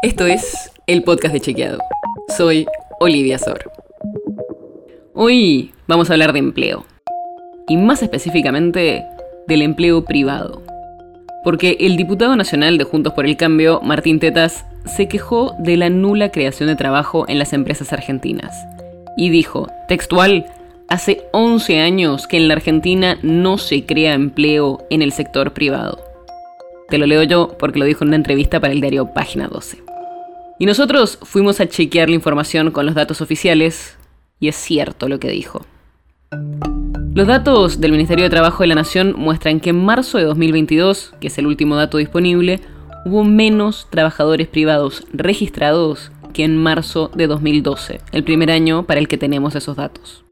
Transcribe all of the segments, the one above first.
Esto es el podcast de Chequeado. Soy Olivia Sor. Hoy vamos a hablar de empleo. Y más específicamente del empleo privado. Porque el diputado nacional de Juntos por el Cambio, Martín Tetas, se quejó de la nula creación de trabajo en las empresas argentinas. Y dijo, textual, hace 11 años que en la Argentina no se crea empleo en el sector privado. Te lo leo yo porque lo dijo en una entrevista para el diario Página 12. Y nosotros fuimos a chequear la información con los datos oficiales y es cierto lo que dijo. Los datos del Ministerio de Trabajo de la Nación muestran que en marzo de 2022, que es el último dato disponible, hubo menos trabajadores privados registrados que en marzo de 2012, el primer año para el que tenemos esos datos.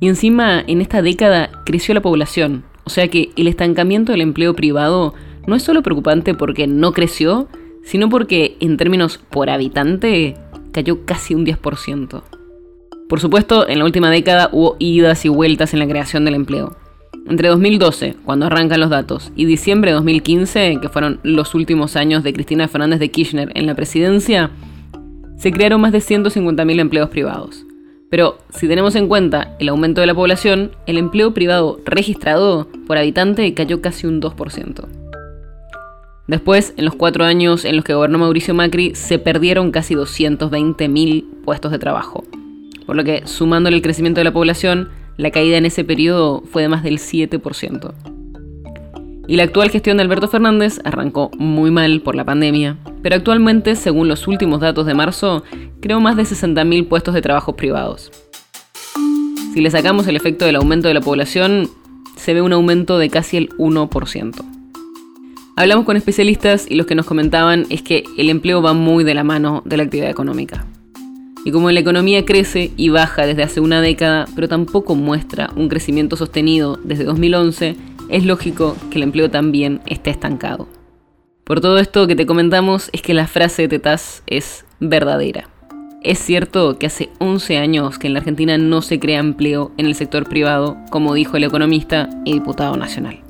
Y encima, en esta década creció la población, o sea que el estancamiento del empleo privado no es solo preocupante porque no creció, sino porque en términos por habitante cayó casi un 10%. Por supuesto, en la última década hubo idas y vueltas en la creación del empleo. Entre 2012, cuando arrancan los datos, y diciembre de 2015, que fueron los últimos años de Cristina Fernández de Kirchner en la presidencia, se crearon más de 150.000 empleos privados. Pero si tenemos en cuenta el aumento de la población, el empleo privado registrado por habitante cayó casi un 2%. Después, en los cuatro años en los que gobernó Mauricio Macri, se perdieron casi 220.000 puestos de trabajo. Por lo que, sumándole el crecimiento de la población, la caída en ese periodo fue de más del 7%. Y la actual gestión de Alberto Fernández arrancó muy mal por la pandemia, pero actualmente, según los últimos datos de marzo, creó más de 60.000 puestos de trabajo privados. Si le sacamos el efecto del aumento de la población, se ve un aumento de casi el 1%. Hablamos con especialistas y los que nos comentaban es que el empleo va muy de la mano de la actividad económica. Y como la economía crece y baja desde hace una década, pero tampoco muestra un crecimiento sostenido desde 2011, es lógico que el empleo también esté estancado. Por todo esto que te comentamos es que la frase de Tetaz es verdadera. Es cierto que hace 11 años que en la Argentina no se crea empleo en el sector privado, como dijo el economista y diputado nacional.